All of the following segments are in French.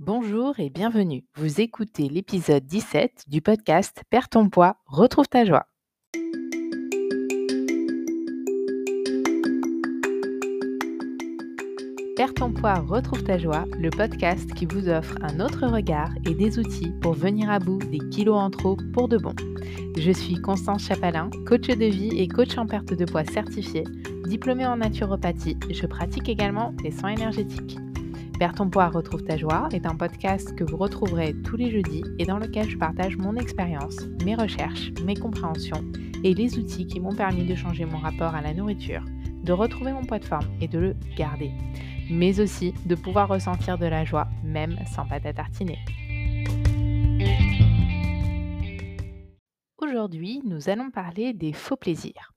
Bonjour et bienvenue. Vous écoutez l'épisode 17 du podcast Perds ton poids, retrouve ta joie. Perds ton poids, retrouve ta joie, le podcast qui vous offre un autre regard et des outils pour venir à bout des kilos en trop pour de bon. Je suis Constance Chapalin, coach de vie et coach en perte de poids certifié, diplômée en naturopathie. Je pratique également les soins énergétiques. Perds ton retrouve ta joie est un podcast que vous retrouverez tous les jeudis et dans lequel je partage mon expérience, mes recherches, mes compréhensions et les outils qui m'ont permis de changer mon rapport à la nourriture, de retrouver mon poids de forme et de le garder, mais aussi de pouvoir ressentir de la joie même sans pâte à tartiner. Aujourd'hui, nous allons parler des faux plaisirs.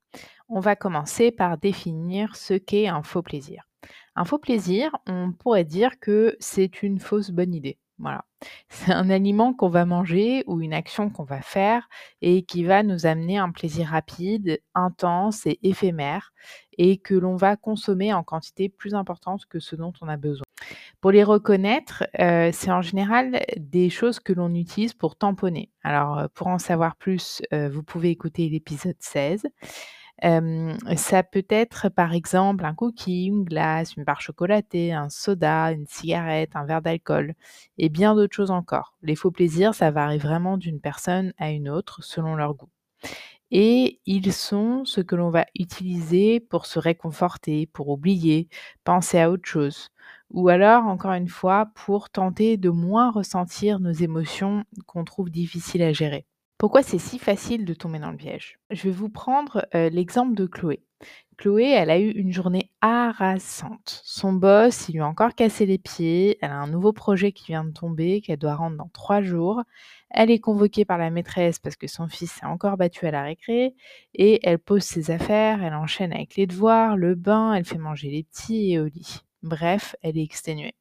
On va commencer par définir ce qu'est un faux plaisir. Un faux plaisir, on pourrait dire que c'est une fausse bonne idée. Voilà. C'est un aliment qu'on va manger ou une action qu'on va faire et qui va nous amener un plaisir rapide, intense et éphémère et que l'on va consommer en quantité plus importante que ce dont on a besoin. Pour les reconnaître, euh, c'est en général des choses que l'on utilise pour tamponner. Alors, euh, pour en savoir plus, euh, vous pouvez écouter l'épisode 16 ça peut être, par exemple, un cookie, une glace, une barre chocolatée, un soda, une cigarette, un verre d'alcool et bien d'autres choses encore. Les faux plaisirs, ça varie vraiment d'une personne à une autre selon leur goût. Et ils sont ce que l'on va utiliser pour se réconforter, pour oublier, penser à autre chose. Ou alors, encore une fois, pour tenter de moins ressentir nos émotions qu'on trouve difficiles à gérer. Pourquoi c'est si facile de tomber dans le piège? Je vais vous prendre l'exemple de Chloé. Chloé, elle a eu une journée harassante. Son boss, il lui a encore cassé les pieds. Elle a un nouveau projet qui vient de tomber, qu'elle doit rendre dans trois jours. Elle est convoquée par la maîtresse parce que son fils s'est encore battu à la récré. Et elle pose ses affaires, elle enchaîne avec les devoirs, le bain, elle fait manger les petits et au lit. Bref, elle est exténuée.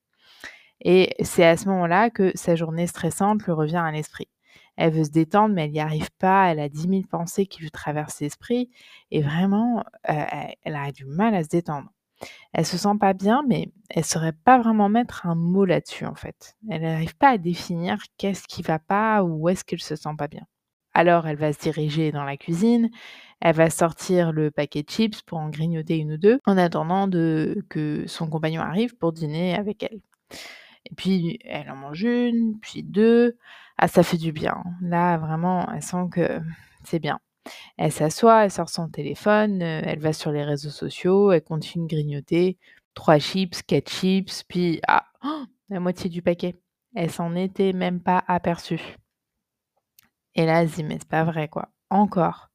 Et c'est à ce moment-là que sa journée stressante lui revient à l'esprit elle veut se détendre, mais elle n'y arrive pas. Elle a 10 000 pensées qui lui traversent l'esprit. Et vraiment, elle a du mal à se détendre. Elle se sent pas bien, mais elle saurait pas vraiment mettre un mot là-dessus, en fait. Elle n'arrive pas à définir qu'est-ce qui va pas ou où est-ce qu'elle se sent pas bien. Alors, elle va se diriger dans la cuisine. Elle va sortir le paquet de chips pour en grignoter une ou deux, en attendant de, que son compagnon arrive pour dîner avec elle. Et puis, elle en mange une, puis deux. Ah, ça fait du bien. Là, vraiment, elle sent que c'est bien. Elle s'assoit, elle sort son téléphone, euh, elle va sur les réseaux sociaux, elle continue de grignoter. Trois chips, quatre chips, puis ah, la moitié du paquet. Elle s'en était même pas aperçue. Et là, elle dit, mais c'est pas vrai, quoi. Encore.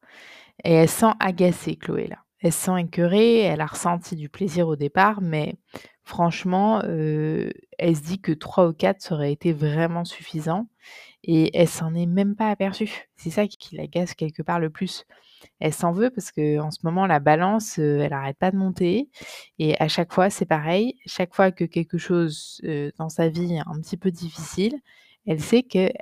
Et elle sent agacée, Chloé, là. Elle se sent écœurée, elle a ressenti du plaisir au départ, mais franchement, elle se dit que 3 ou 4 ça aurait été vraiment suffisant? Et elle s'en est même pas aperçue. C'est ça qui l'agace quelque part le plus. Elle s'en veut parce qu'en ce moment la balance, elle arrête pas de monter et à chaque fois c'est pareil. Chaque fois que quelque chose, dans sa vie est un petit peu difficile, elle sait qu'elle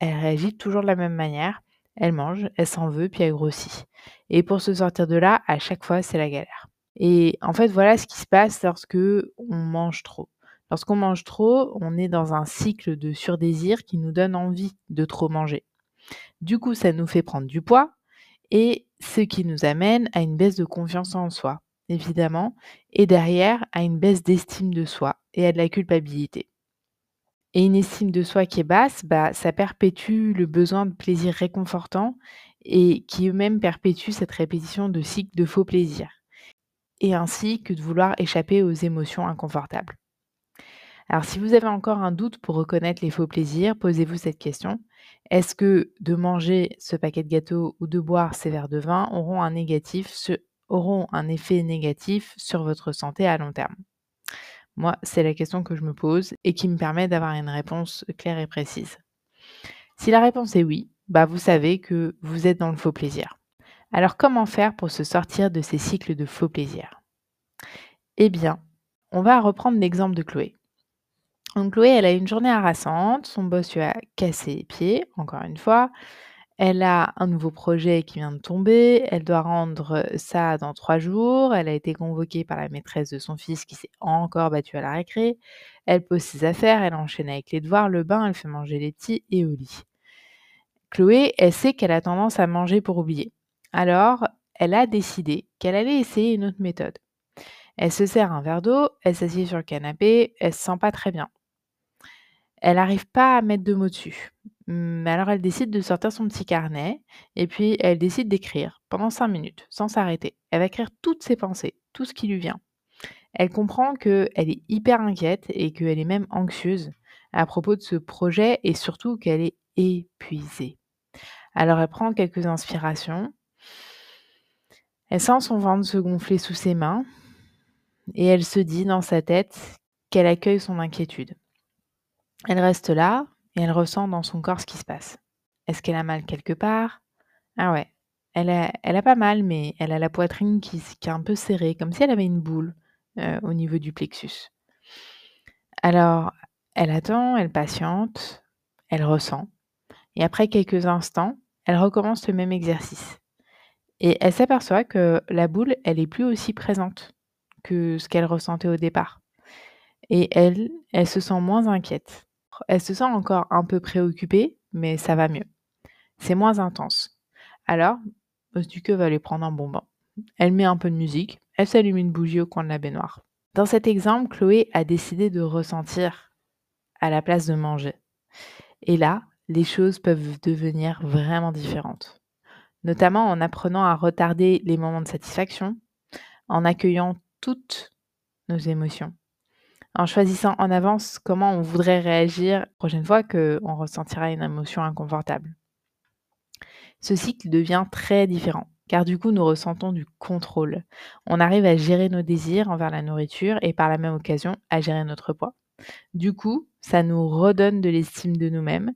réagit toujours de la même manière. Elle mange, elle s'en veut, puis elle grossit et pour se sortir de là, à chaque fois, c'est la galère. Et en fait, voilà ce qui se passe lorsque on mange trop. Lorsqu'on mange trop, on est dans un cycle de surdésir qui nous donne envie de trop manger. Du coup, ça nous fait prendre du poids et ce qui nous amène à une baisse de confiance en soi, évidemment, et derrière à une baisse d'estime de soi et à de la culpabilité. Et une estime de soi qui est basse, bah, ça perpétue le besoin de plaisir réconfortant et qui eux-mêmes perpétuent cette répétition de cycles de faux plaisirs et ainsi que de vouloir échapper aux émotions inconfortables. Alors si vous avez encore un doute pour reconnaître les faux plaisirs, posez-vous cette question. Est-ce que de manger ce paquet de gâteaux ou de boire ces verres de vin auront un, auront un effet négatif sur votre santé à long terme? Moi, c'est la question que je me pose et qui me permet d'avoir une réponse claire et précise. Si la réponse est oui, bah vous savez que vous êtes dans le faux plaisir. Alors comment faire pour se sortir de ces cycles de faux plaisir Eh bien, on va reprendre l'exemple de Chloé. Donc Chloé, elle a une journée harassante, son boss lui a cassé les pieds, encore une fois. Elle a un nouveau projet qui vient de tomber, elle doit rendre ça dans trois jours, elle a été convoquée par la maîtresse de son fils qui s'est encore battue à la récré, elle pose ses affaires, elle enchaîne avec les devoirs, le bain, elle fait manger les petits et au lit. Chloé, elle sait qu'elle a tendance à manger pour oublier. Alors, elle a décidé qu'elle allait essayer une autre méthode. Elle se sert un verre d'eau, elle s'assied sur le canapé, elle se sent pas très bien. Elle n'arrive pas à mettre de mots dessus. Mais alors elle décide de sortir son petit carnet et puis elle décide d'écrire pendant cinq minutes, sans s'arrêter. Elle va écrire toutes ses pensées, tout ce qui lui vient. Elle comprend qu'elle est hyper inquiète et qu'elle est même anxieuse à propos de ce projet et surtout qu'elle est épuisée. Alors elle prend quelques inspirations. Elle sent son ventre se gonfler sous ses mains et elle se dit dans sa tête qu'elle accueille son inquiétude. Elle reste là et elle ressent dans son corps ce qui se passe. Est-ce qu'elle a mal quelque part? Ah ouais, elle a, pas mal, mais elle a la poitrine qui, qui est un peu serrée, comme si elle avait une boule euh, au niveau du plexus. Alors, elle attend, elle patiente, elle ressent. Et après quelques instants, elle recommence le même exercice. Et elle s'aperçoit que la boule, elle est plus aussi présente que ce qu'elle ressentait au départ. Et elle, elle se sent moins inquiète. Elle se sent encore un peu préoccupée, mais ça va mieux. C'est moins intense. Alors, Osduke va aller prendre un bonbon. Elle met un peu de musique, elle s'allume une bougie au coin de la baignoire. Dans cet exemple, Chloé a décidé de ressentir à la place de manger. Et là, les choses peuvent devenir vraiment différentes. Notamment en apprenant à retarder les moments de satisfaction, en accueillant toutes nos émotions, en choisissant en avance comment on voudrait réagir la prochaine fois qu'on ressentira une émotion inconfortable. Ce cycle devient très différent, car du coup nous ressentons du contrôle. On arrive à gérer nos désirs envers la nourriture et par la même occasion à gérer notre poids. Du coup, ça nous redonne de l'estime de nous-mêmes,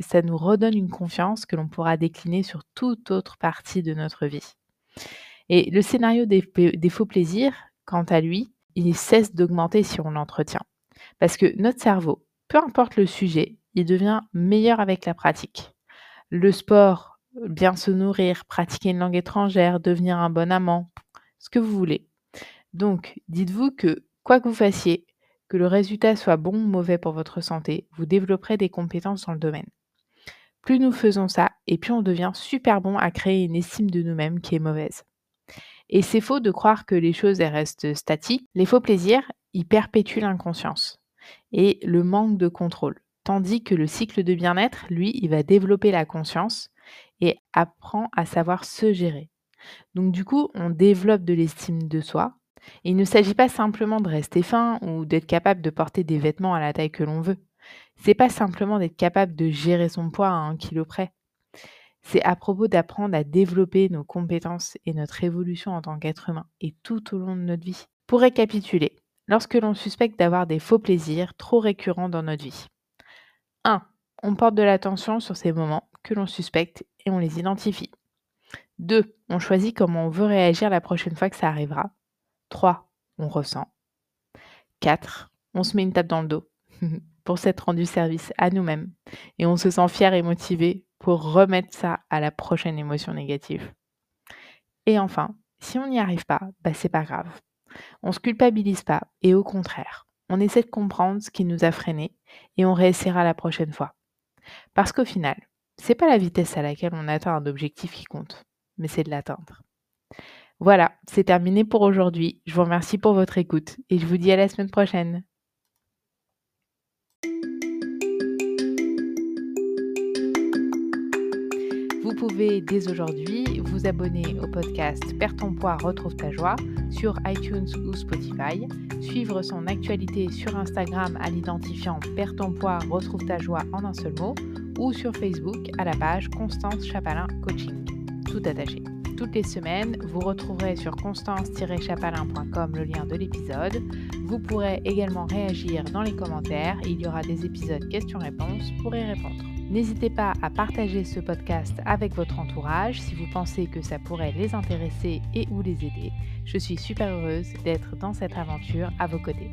ça nous redonne une confiance que l'on pourra décliner sur toute autre partie de notre vie. Et le scénario des, des faux plaisirs, quant à lui, il cesse d'augmenter si on l'entretient. Parce que notre cerveau, peu importe le sujet, il devient meilleur avec la pratique. Le sport, bien se nourrir, pratiquer une langue étrangère, devenir un bon amant, ce que vous voulez. Donc, dites-vous que quoi que vous fassiez, que le résultat soit bon ou mauvais pour votre santé, vous développerez des compétences dans le domaine. Plus nous faisons ça, et plus on devient super bon à créer une estime de nous-mêmes qui est mauvaise. Et c'est faux de croire que les choses restent statiques. Les faux plaisirs, ils perpétuent l'inconscience et le manque de contrôle. Tandis que le cycle de bien-être, lui, il va développer la conscience et apprend à savoir se gérer. Donc du coup, on développe de l'estime de soi. il ne s'agit pas simplement de rester fin ou d'être capable de porter des vêtements à la taille que l'on veut. C'est pas simplement d'être capable de gérer son poids à un kilo près. C'est à propos d'apprendre à développer nos compétences et notre évolution en tant qu'être humain et tout au long de notre vie. Pour récapituler, lorsque l'on suspecte d'avoir des faux plaisirs trop récurrents dans notre vie. 1. On porte de l'attention sur ces moments que l'on suspecte et on les identifie. 2. On choisit comment on veut réagir la prochaine fois que ça arrivera. 3. On ressent. 4. On se met une tape dans le dos pour s'être rendu service à nous-mêmes et on se sent fier et motivé pour remettre ça à la prochaine émotion négative. Et enfin, si on n'y arrive pas, bah c'est pas grave. On se culpabilise pas et au contraire, on essaie de comprendre ce qui nous a freinés et on réessayera la prochaine fois. Parce qu'au final, c'est pas la vitesse à laquelle on atteint un objectif qui compte, mais c'est de l'atteindre. Voilà, c'est terminé pour aujourd'hui. Je vous remercie pour votre écoute et je vous dis à la semaine prochaine. Vous pouvez dès aujourd'hui vous abonner au podcast Perds ton poids, retrouve ta joie sur iTunes ou Spotify, suivre son actualité sur Instagram à l'identifiant Perds ton poids, retrouve ta joie en un seul mot. Ou sur Facebook à la page Constance Chapalin Coaching, tout attaché. Toutes les semaines, vous retrouverez sur constance-chapalin.com le lien de l'épisode. Vous pourrez également réagir dans les commentaires. Il y aura des épisodes questions-réponses pour y répondre. N'hésitez pas à partager ce podcast avec votre entourage si vous pensez que ça pourrait les intéresser et ou les aider. Je suis super heureuse d'être dans cette aventure à vos côtés.